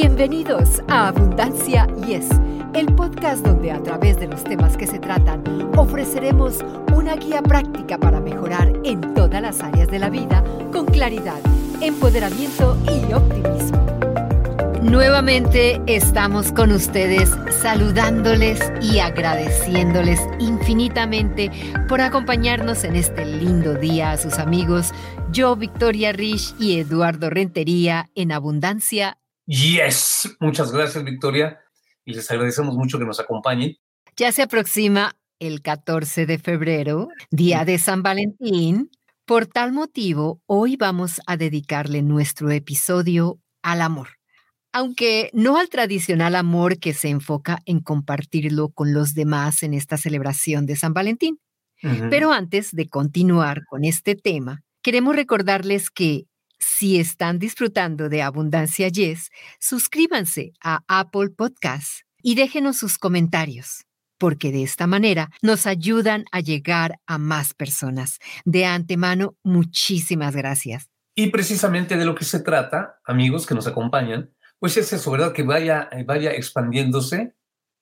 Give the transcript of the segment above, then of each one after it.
Bienvenidos a Abundancia Yes, el podcast donde a través de los temas que se tratan ofreceremos una guía práctica para mejorar en todas las áreas de la vida con claridad, empoderamiento y optimismo. Nuevamente estamos con ustedes saludándoles y agradeciéndoles infinitamente por acompañarnos en este lindo día a sus amigos, yo, Victoria Rich y Eduardo Rentería en Abundancia Yes, muchas gracias Victoria y les agradecemos mucho que nos acompañen. Ya se aproxima el 14 de febrero, día de San Valentín. Por tal motivo, hoy vamos a dedicarle nuestro episodio al amor. Aunque no al tradicional amor que se enfoca en compartirlo con los demás en esta celebración de San Valentín. Pero antes de continuar con este tema, queremos recordarles que si están disfrutando de Abundancia Yes, suscríbanse a Apple Podcasts y déjenos sus comentarios, porque de esta manera nos ayudan a llegar a más personas. De antemano, muchísimas gracias. Y precisamente de lo que se trata, amigos que nos acompañan, pues es eso, ¿verdad? Que vaya, vaya expandiéndose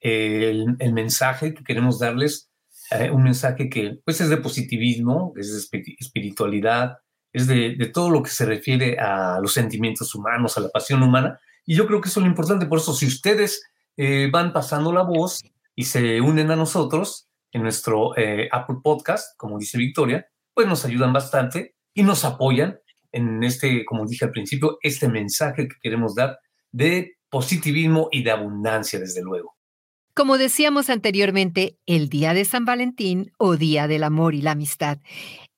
el, mensaje que queremos darles, eh, un mensaje que pues es de positivismo, es de espiritualidad, es de, todo lo que se refiere a los sentimientos humanos, a la pasión humana. Y yo creo que eso es lo importante. Por eso, si ustedes eh, van pasando la voz y se unen a nosotros en nuestro eh, Apple Podcast, como dice Victoria, pues nos ayudan bastante y nos apoyan en este, como dije al principio, este mensaje que queremos dar de positivismo y de abundancia, desde luego. Como decíamos anteriormente, el Día de San Valentín o Día del Amor y la Amistad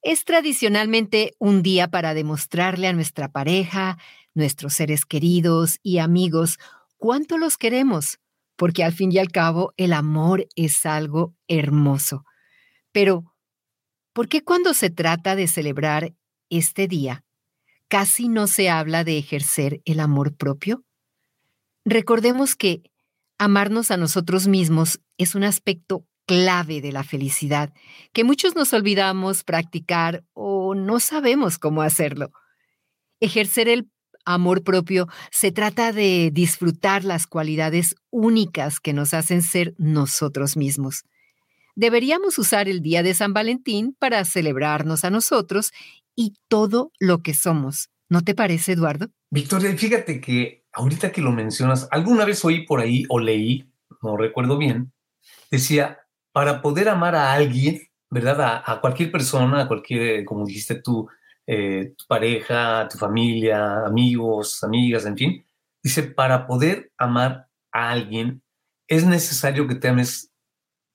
es tradicionalmente un día para demostrarle a nuestra pareja, nuestros seres queridos y amigos cuánto los queremos, porque al fin y al cabo el amor es algo hermoso. Pero, ¿por qué cuando se trata de celebrar este día, casi no se habla de ejercer el amor propio? Recordemos que amarnos a nosotros mismos es un aspecto clave de la felicidad, que muchos nos olvidamos practicar o no sabemos cómo hacerlo. Ejercer el amor propio se trata de disfrutar las cualidades únicas que nos hacen ser nosotros mismos. Deberíamos usar el día de San Valentín para celebrarnos a nosotros y todo lo que somos. ¿No te parece, Eduardo? Victoria, fíjate que ahorita que lo mencionas, alguna vez oí por ahí o leí, no recuerdo bien, decía, para poder amar a alguien, ¿verdad? A, cualquier persona, a cualquier, como dijiste tú, eh, tu pareja, tu familia, amigos, amigas, en fin. Dice, para poder amar a alguien es necesario que te ames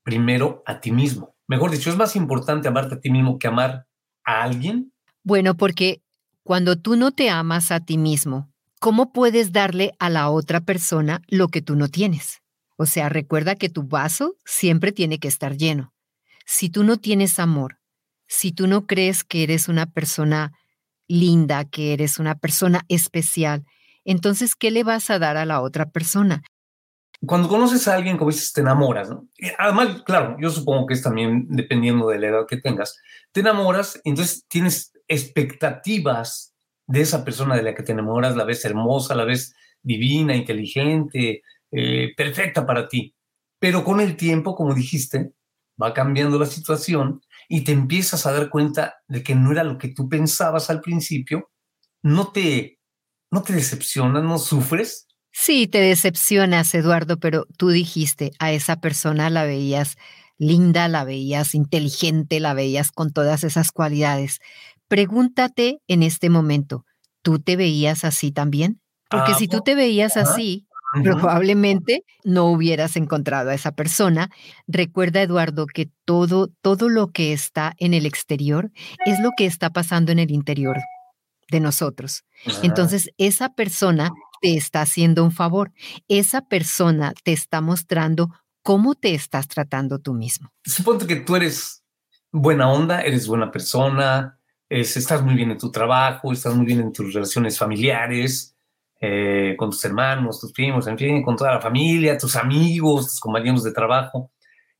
primero a ti mismo. Mejor dicho, es más importante amarte a ti mismo que amar a alguien. Bueno, porque cuando tú no te amas a ti mismo, ¿cómo puedes darle a la otra persona lo que tú no tienes? O sea, recuerda que tu vaso siempre tiene que estar lleno. Si tú no tienes amor, si tú no crees que eres una persona linda, que eres una persona especial, entonces, ¿qué le vas a dar a la otra persona? Cuando conoces a alguien, como dices, te enamoras, ¿no? Además, claro, yo supongo que es también dependiendo de la edad que tengas, te enamoras, entonces tienes expectativas de esa persona de la que te enamoras, la ves hermosa, la ves divina, inteligente, eh, perfecta para ti. Pero con el tiempo, como dijiste, va cambiando la situación y te empiezas a dar cuenta de que no era lo que tú pensabas al principio, no te, no te decepcionas, no sufres. Sí, te decepcionas, Eduardo, pero tú dijiste, a esa persona la veías linda, la veías inteligente, la veías con todas esas cualidades. Pregúntate en este momento, ¿tú te veías así también? Porque ah, si tú te veías así, probablemente no hubieras encontrado a esa persona. Recuerda, Eduardo, que todo, todo lo que está en el exterior es lo que está pasando en el interior de nosotros. Entonces, esa persona te está haciendo un favor. Esa persona te está mostrando cómo te estás tratando tú mismo. Supongo que tú eres buena onda, eres buena persona, estás muy bien en tu trabajo, estás muy bien en tus relaciones familiares, eh, con tus hermanos, tus primos, en fin, con toda la familia, tus amigos, tus compañeros de trabajo,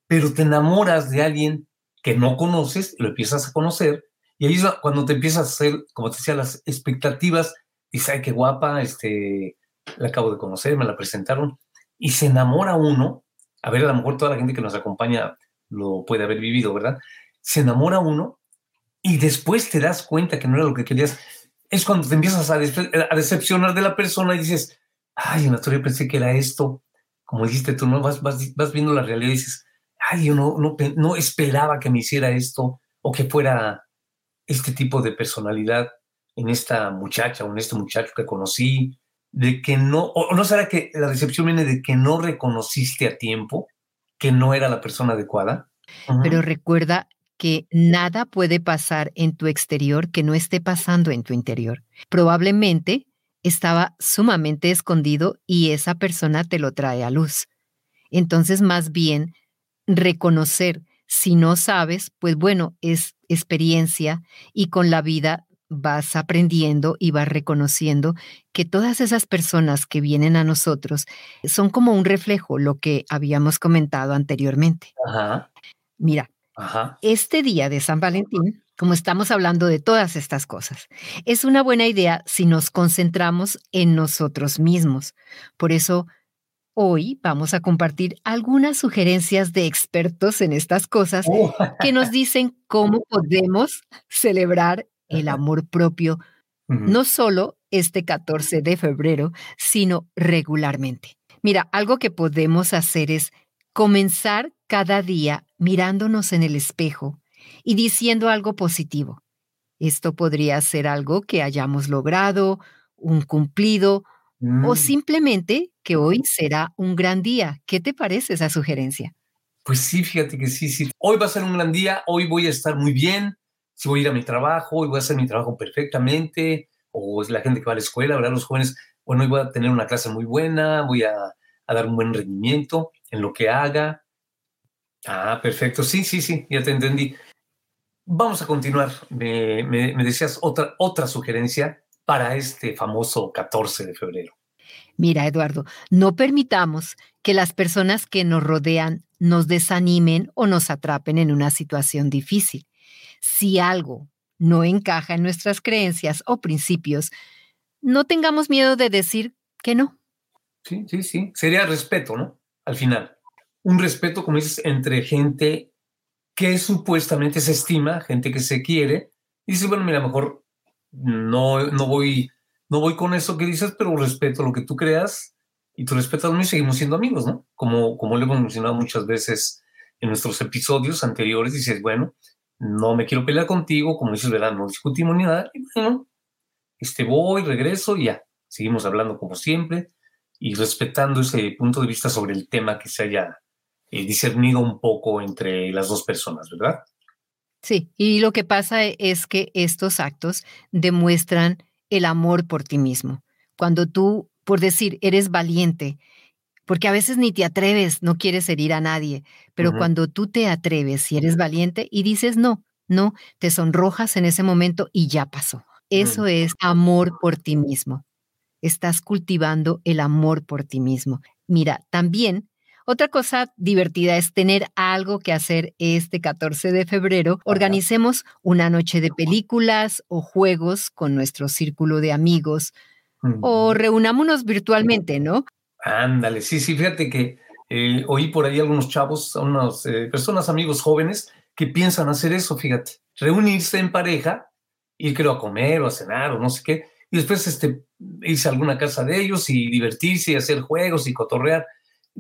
pero te enamoras de alguien que no conoces, lo empiezas a conocer, y ahí es cuando te empiezas a hacer, como te decía, las expectativas, dices, ay, qué guapa, este, la acabo de conocer, me la presentaron, y se enamora uno, a ver, a lo mejor toda la gente que nos acompaña lo puede haber vivido, ¿verdad? Se enamora uno y después te das cuenta que no era lo que querías. Es cuando te empiezas a, decepcionar de la persona y dices, ay, en la historia pensé que era esto. Como dijiste tú, ¿no? Vas, vas, vas viendo la realidad y dices, ay, yo no, no, no esperaba que me hiciera esto o que fuera este tipo de personalidad en esta muchacha o en este muchacho que conocí, de que no, o no será que la decepción viene de que no reconociste a tiempo que no era la persona adecuada. Pero recuerda que nada puede pasar en tu exterior que no esté pasando en tu interior. Probablemente estaba sumamente escondido y esa persona te lo trae a luz. Entonces, más bien, reconocer, si no sabes, pues bueno, es experiencia y con la vida vas aprendiendo y vas reconociendo que todas esas personas que vienen a nosotros son como un reflejo, lo que habíamos comentado anteriormente. Mira, este día de San Valentín, como estamos hablando de todas estas cosas, es una buena idea si nos concentramos en nosotros mismos. Por eso, hoy vamos a compartir algunas sugerencias de expertos en estas cosas oh. que nos dicen cómo podemos celebrar el amor propio, no solo este 14 de febrero, sino regularmente. Mira, algo que podemos hacer es comenzar cada día mirándonos en el espejo y diciendo algo positivo. Esto podría ser algo que hayamos logrado, un cumplido o mm. simplemente que hoy será un gran día. ¿Qué te parece esa sugerencia? Pues sí, fíjate que sí, sí. Hoy va a ser un gran día, hoy voy a estar muy bien, si voy a ir a mi trabajo, y voy a hacer mi trabajo perfectamente, o es la gente que va a la escuela, ¿verdad? Los jóvenes, bueno, hoy voy a tener una clase muy buena, voy a, dar un buen rendimiento en lo que haga. Ah, perfecto, sí, sí, sí, ya te entendí. Vamos a continuar. Me, me decías otra, otra sugerencia para este famoso 14 de febrero. Mira, Eduardo, no permitamos que las personas que nos rodean nos desanimen o nos atrapen en una situación difícil. Si algo no encaja en nuestras creencias o principios, no tengamos miedo de decir que no. Sí, sí, sí. Sería respeto, ¿no? Al final. Un respeto, como dices, entre gente que supuestamente se estima, gente que se quiere, y dices, bueno, mira, mejor no, no, voy, no voy con eso que dices, pero respeto lo que tú creas y tú respetas a mí y seguimos siendo amigos, ¿no? Como, como lo hemos mencionado muchas veces en nuestros episodios anteriores, dices, bueno, no me quiero pelear contigo, como dices, ¿verdad? No discutimos ni nada. Y bueno, este, voy, regreso y ya, seguimos hablando como siempre y respetando ese punto de vista sobre el tema que se haya eh, discernido un poco entre las dos personas, ¿verdad? Sí, y lo que pasa es que estos actos demuestran el amor por ti mismo. Cuando tú, por decir, eres valiente, porque a veces ni te atreves, no quieres herir a nadie, pero cuando tú te atreves y eres valiente y dices no, no, te sonrojas en ese momento y ya pasó. Eso es amor por ti mismo. Estás cultivando el amor por ti mismo. Mira, también otra cosa divertida es tener algo que hacer este 14 de febrero. Organicemos una noche de películas o juegos con nuestro círculo de amigos o reunámonos virtualmente, ¿no? Ándale, sí, sí, fíjate que eh, oí por ahí algunos chavos, unas eh, personas, amigos jóvenes, que piensan hacer eso, fíjate, reunirse en pareja, ir creo a comer o a cenar o no sé qué, y después este, irse a alguna casa de ellos y divertirse y hacer juegos y cotorrear.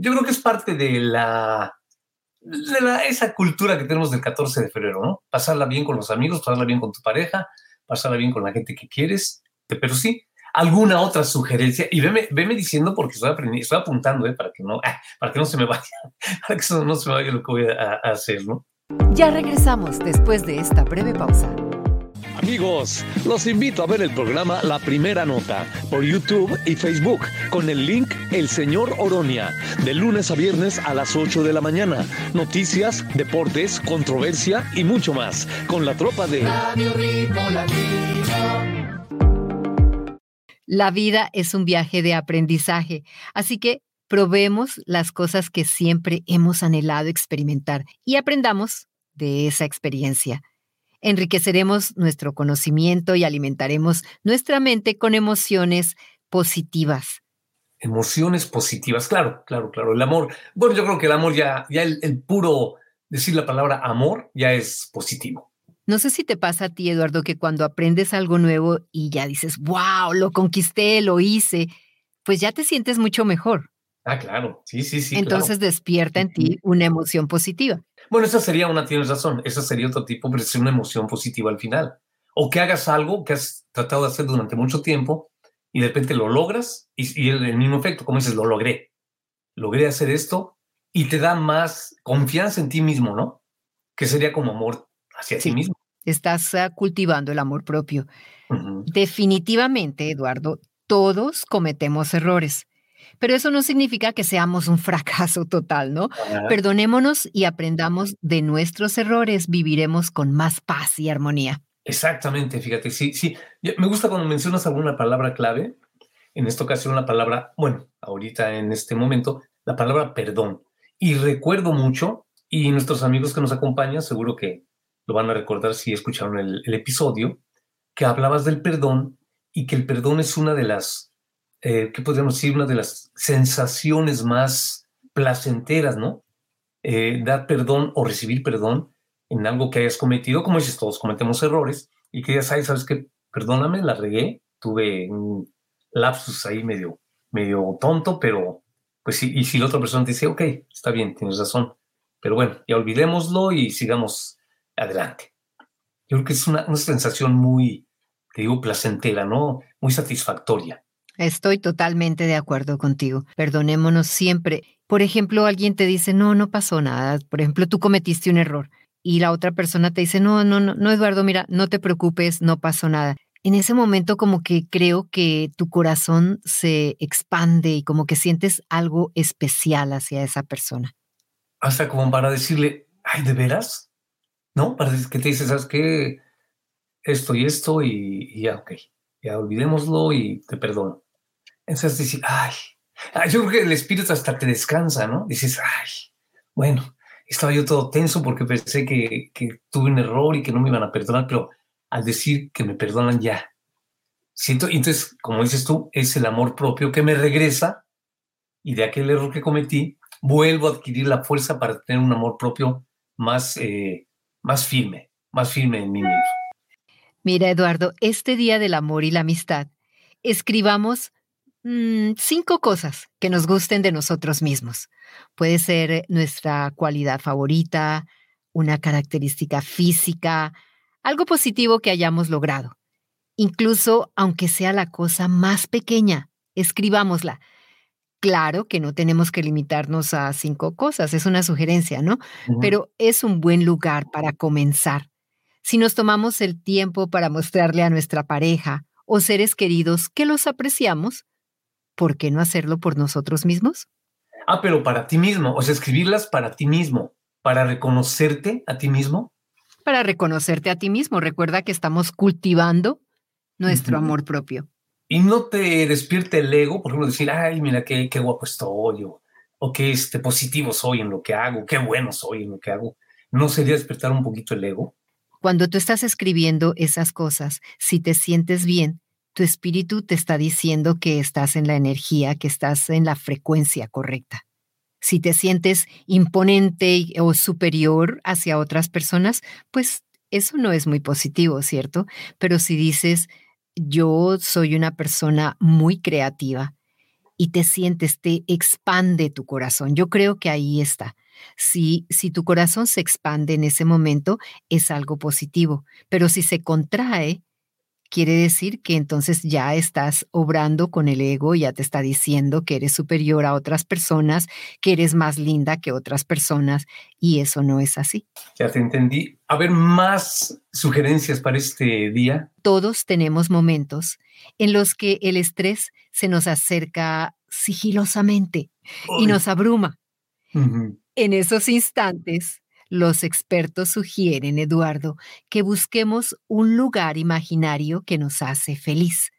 Yo creo que es parte de la, de la, esa cultura que tenemos del 14 de febrero, ¿no? Pasarla bien con los amigos, pasarla bien con tu pareja, pasarla bien con la gente que quieres, pero sí, alguna otra sugerencia y veme, veme diciendo porque estoy aprendiendo, estoy apuntando eh, para que no ah, para que no se me vaya para que no se me vaya lo que voy a, a hacer no ya regresamos después de esta breve pausa Amigos, los invito a ver el programa La Primera Nota por YouTube y Facebook con el link El Señor Oronia, de lunes a viernes a las 8 de la mañana. Noticias, deportes, controversia y mucho más con la tropa de Radio Ritmo Latino. La vida es un viaje de aprendizaje, así que probemos las cosas que siempre hemos anhelado experimentar y aprendamos de esa experiencia. Enriqueceremos nuestro conocimiento y alimentaremos nuestra mente con emociones positivas. Emociones positivas, claro, claro, claro. El amor, bueno, yo creo que el amor ya, ya el, el puro decir la palabra amor ya es positivo. No sé si te pasa a ti, Eduardo, que cuando aprendes algo nuevo y ya dices, wow, lo conquisté, lo hice, pues ya te sientes mucho mejor. Ah, claro, sí, sí, sí. Entonces claro. despierta en ti una emoción positiva. Bueno, esa sería una, tienes razón, esa sería otro tipo, pero es una emoción positiva al final. O que hagas algo que has tratado de hacer durante mucho tiempo y de repente lo logras y, y el, el mismo efecto, como dices, lo logré. Logré hacer esto y te da más confianza en ti mismo, ¿no? Que sería como amor hacia Sí. ti mismo. Estás ah, cultivando el amor propio. Definitivamente, Eduardo, todos cometemos errores, pero eso no significa que seamos un fracaso total, ¿no? Ajá. Perdonémonos y aprendamos de nuestros errores, viviremos con más paz y armonía. Exactamente, fíjate, sí, sí. Me gusta cuando mencionas alguna palabra clave. En esta ocasión la palabra, bueno, ahorita en este momento, la palabra perdón. Y recuerdo mucho, y nuestros amigos que nos acompañan seguro que lo van a recordar si escucharon el, el episodio, que hablabas del perdón y que el perdón es una de las, eh, ¿qué podríamos decir? Una de las sensaciones más placenteras, ¿no? Eh, dar perdón o recibir perdón en algo que hayas cometido, como dices, todos cometemos errores, y que ya sabes, sabes que, perdóname, la regué, tuve un lapsus ahí medio, medio tonto, pero pues sí, y si la otra persona te dice, ok, está bien, tienes razón, pero bueno, ya olvidémoslo y sigamos adelante. Yo creo que es una, una sensación muy, te digo, placentera, ¿no? Muy satisfactoria. Estoy totalmente de acuerdo contigo. Perdonémonos siempre. Por ejemplo, alguien te dice, no, no pasó nada. Por ejemplo, tú cometiste un error y la otra persona te dice, no, no, no, no, Eduardo, mira, no te preocupes, no pasó nada. En ese momento como que creo que tu corazón se expande y como que sientes algo especial hacia esa persona. Hasta como para decirle, ay, ¿de veras? ¿No? Para decir que te dice, ¿sabes qué? Esto y esto y, y ya, ok, ya olvidémoslo y te perdono. Entonces dices, ay, ay, yo creo que el espíritu hasta te descansa, ¿no? Dices, ay, bueno, estaba yo todo tenso porque pensé que, que tuve un error y que no me iban a perdonar, pero al decir que me perdonan ya, siento, entonces, como dices tú, es el amor propio que me regresa y de aquel error que cometí, vuelvo a adquirir la fuerza para tener un amor propio más, eh, más firme, más firme en mí mismo. Mira, Eduardo, este Día del Amor y la Amistad, escribamos mm, cinco cosas que nos gusten de nosotros mismos. Puede ser nuestra cualidad favorita, una característica física, algo positivo que hayamos logrado. Incluso aunque sea la cosa más pequeña, escribámosla. Claro que no tenemos que limitarnos a cinco cosas, es una sugerencia, ¿no? Pero es un buen lugar para comenzar. Si nos tomamos el tiempo para mostrarle a nuestra pareja o seres queridos que los apreciamos, ¿por qué no hacerlo por nosotros mismos? Ah, pero para ti mismo, o sea, escribirlas para ti mismo, para reconocerte a ti mismo. Para reconocerte a ti mismo. Recuerda que estamos cultivando nuestro amor propio. Y no te despierte el ego, por ejemplo, decir, ay, mira qué, qué guapo estoy, o, o qué este, positivo soy en lo que hago, qué bueno soy en lo que hago. ¿No sería despertar un poquito el ego? Cuando tú estás escribiendo esas cosas, si te sientes bien, tu espíritu te está diciendo que estás en la energía, que estás en la frecuencia correcta. Si te sientes imponente o superior hacia otras personas, pues eso no es muy positivo, ¿cierto? Pero si dices, yo soy una persona muy creativa y te sientes, te expande tu corazón, yo creo que ahí está. Si, si tu corazón se expande en ese momento, es algo positivo, pero si se contrae, quiere decir que entonces ya estás obrando con el ego, ya te está diciendo que eres superior a otras personas, que eres más linda que otras personas, y eso no es así. Ya te entendí. A ver, más sugerencias para este día. Todos tenemos momentos en los que el estrés se nos acerca sigilosamente y nos abruma. En esos instantes, los expertos sugieren, Eduardo, que busquemos un lugar imaginario que nos hace feliz.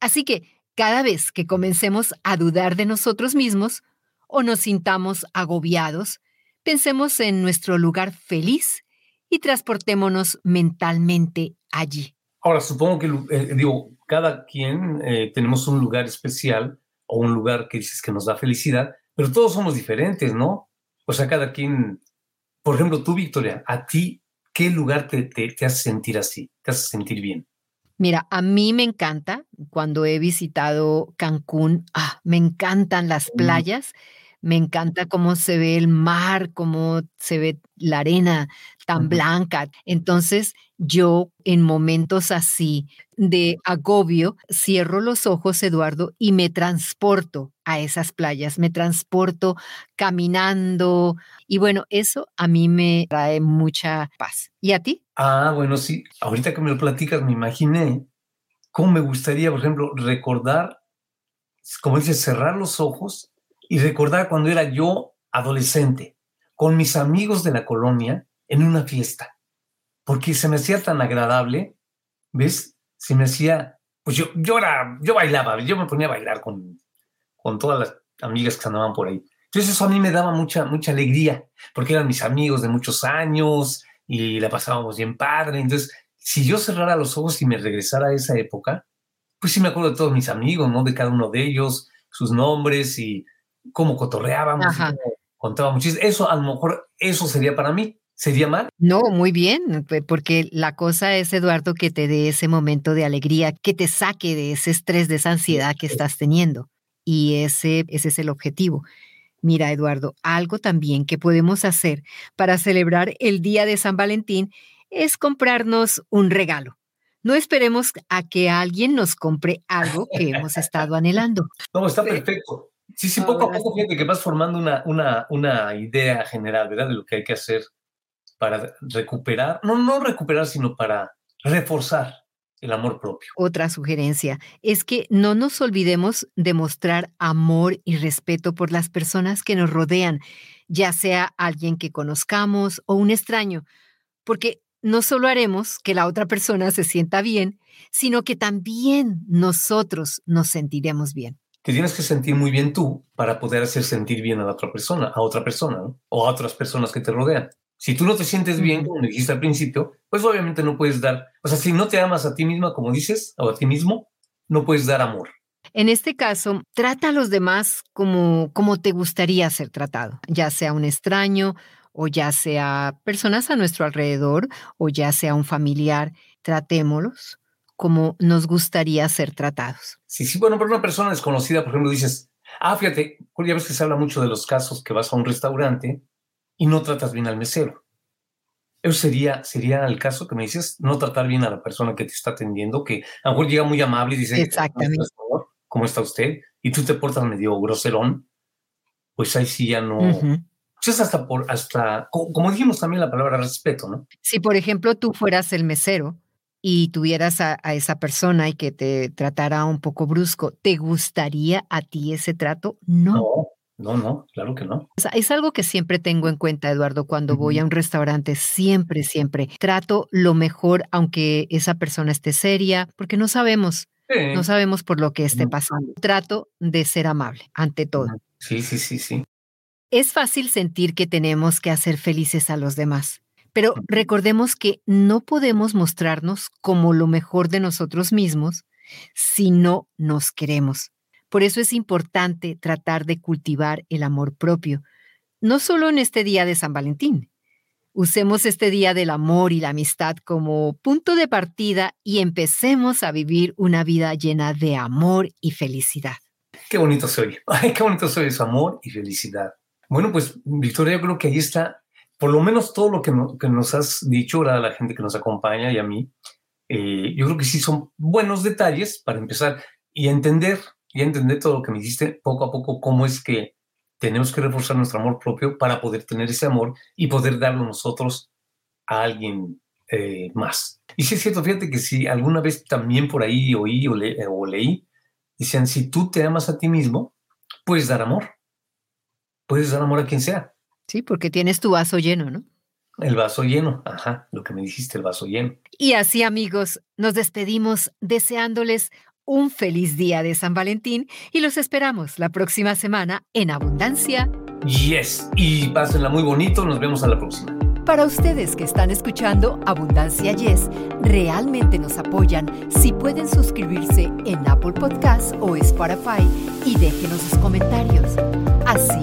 Así que cada vez que comencemos a dudar de nosotros mismos o nos sintamos agobiados, pensemos en nuestro lugar feliz y transportémonos mentalmente allí. Ahora, supongo que, eh, digo, cada quien eh, tenemos un lugar especial o un lugar que dices que nos da felicidad, pero todos somos diferentes, ¿no? O sea, cada quien, por ejemplo, tú, Victoria, a ti, ¿qué lugar te, te, te hace sentir así? ¿Te hace sentir bien? Mira, a mí me encanta cuando he visitado Cancún, ah, me encantan las Mm, playas, me encanta cómo se ve el mar, cómo se ve la arena tan blanca. Entonces, yo en momentos así de agobio, cierro los ojos, Eduardo, y me transporto a esas playas, me transporto caminando y bueno, eso a mí me trae mucha paz. ¿Y a ti? Ah, bueno, sí. Ahorita que me lo platicas, me imaginé cómo me gustaría, por ejemplo, recordar, como dices, cerrar los ojos y recordar cuando era yo adolescente, con mis amigos de la colonia en una fiesta, porque se me hacía tan agradable, ¿ves? Se me hacía, pues yo, yo era, yo bailaba, yo me ponía a bailar con, con todas las amigas que andaban por ahí. Entonces eso a mí me daba mucha, mucha alegría, porque eran mis amigos de muchos años y la pasábamos bien padre. Entonces, si yo cerrara los ojos y me regresara a esa época, pues sí me acuerdo de todos mis amigos, ¿no? De cada uno de ellos, sus nombres y cómo cotorreábamos cómo contábamos chistes. Eso, a lo mejor, eso sería para mí. ¿Sería mal? No, muy bien, porque la cosa es, Eduardo, que te dé ese momento de alegría, que te saque de ese estrés, de esa ansiedad que estás teniendo. Y ese, ese es el objetivo. Mira, Eduardo, algo también que podemos hacer para celebrar el día de San Valentín es comprarnos un regalo. No esperemos a que alguien nos compre algo que hemos estado anhelando. No, está perfecto. Sí, sí, poco a poco, fíjate que vas formando una, una, una idea general, ¿verdad? De lo que hay que hacer para recuperar, no, no recuperar, sino para reforzar el amor propio. Otra sugerencia es que no nos olvidemos de mostrar amor y respeto por las personas que nos rodean, ya sea alguien que conozcamos o un extraño, porque no solo haremos que la otra persona se sienta bien, sino que también nosotros nos sentiremos bien. Te tienes que sentir muy bien tú para poder hacer sentir bien a la otra persona, a otra persona, ¿no? O a otras personas que te rodean. Si tú no te sientes bien, como dijiste al principio, pues obviamente no puedes dar, o sea, si no te amas a ti misma, como dices, o a ti mismo, no puedes dar amor. En este caso, trata a los demás como, como te gustaría ser tratado, ya sea un extraño o ya sea personas a nuestro alrededor o ya sea un familiar, tratémoslos como nos gustaría ser tratados. Si sí, bueno, pero una persona desconocida, por ejemplo, dices, ah, fíjate, ya ves que se habla mucho de los casos que vas a un restaurante y no tratas bien al mesero. Eso sería, sería el caso que me dices, no tratar bien a la persona que te está atendiendo, que a lo mejor llega muy amable y dice, Exactamente. "Señor, ¿cómo está usted? Y tú te portas medio groserón, pues ahí sí ya no. Ujú. Pues es hasta por, hasta, co- como dijimos también la palabra respeto, ¿no? Si, por ejemplo, tú fueras el mesero y tuvieras a, a esa persona y que te tratara un poco brusco, ¿te gustaría a ti ese trato? No. No, no, no, claro que no. O sea, Es algo que siempre tengo en cuenta, Eduardo, cuando voy a un restaurante, siempre, siempre trato lo mejor, aunque esa persona esté seria, porque no sabemos, no sabemos por lo que esté pasando. Trato de ser amable, ante todo. Sí, sí, sí, sí. Es fácil sentir que tenemos que hacer felices a los demás, pero recordemos que no podemos mostrarnos como lo mejor de nosotros mismos si no nos queremos. Por eso es importante tratar de cultivar el amor propio, no solo en este día de San Valentín. Usemos este día del amor y la amistad como punto de partida y empecemos a vivir una vida llena de amor y felicidad. Qué bonito se oye. Ay, qué bonito se oye su amor y felicidad. Bueno, pues, Victoria, yo creo que ahí está, por lo menos todo lo que, no- que nos has dicho, ahora a la gente que nos acompaña y a mí, eh, yo creo que sí son buenos detalles para empezar y entender, y entender todo lo que me dijiste poco a poco, cómo es que tenemos que reforzar nuestro amor propio para poder tener ese amor y poder darlo nosotros a alguien eh, más. Y sí es cierto, fíjate que si alguna vez también por ahí oí o, le- o leí, decían, si tú te amas a ti mismo, puedes dar amor. Puedes dar amor a quien sea. Sí, porque tienes tu vaso lleno, ¿no? El vaso lleno, ajá, lo que me dijiste, el vaso lleno. Y así, amigos, nos despedimos deseándoles un feliz día de San Valentín y los esperamos la próxima semana en Abundancia. Yes, y pásenla muy bonito, nos vemos a la próxima. Para ustedes que están escuchando Abundancia Yes, realmente nos apoyan si pueden suscribirse en Apple Podcasts o Spotify y déjenos sus comentarios. Así